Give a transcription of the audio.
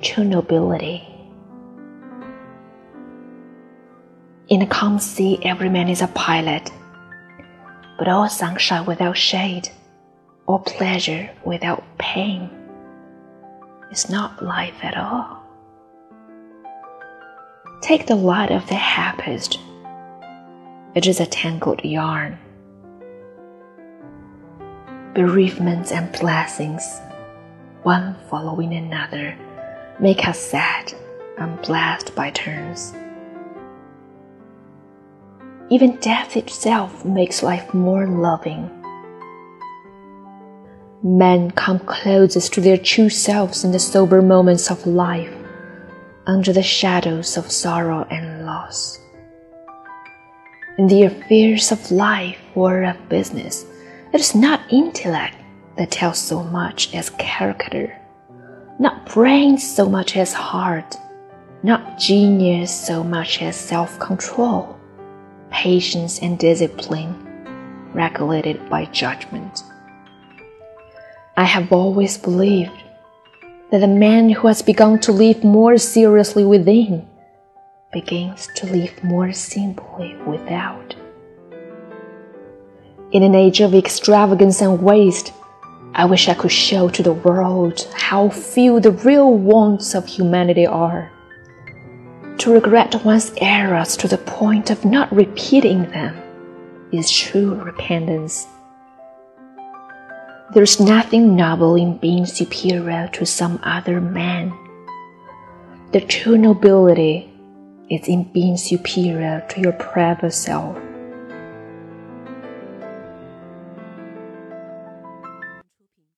true nobility. In a calm sea, every man is a pilot, but all sunshine without shade, all pleasure without pain, is not life at all. Take the light of the happiest, it is a tangled yarn. Bereavements and blessings, one following another, make us sad and blessed by turns. Even death itself makes life more loving. Men come closest to their true selves in the sober moments of life, under the shadows of sorrow and loss. In the affairs of life or of business, it is not intellect that tells so much as character, not brain so much as heart, not genius so much as self control patience, and discipline, regulated by judgment. I have always believed that the man who has begun to live more seriously within begins to live more simply without. In an age of extravagance and waste, I wish I could show to the world how few the real wants of humanity are to regret one's errors to the point of not repeating them is true repentance. There's nothing noble in being superior to some other man. The true nobility is in being superior to your private self.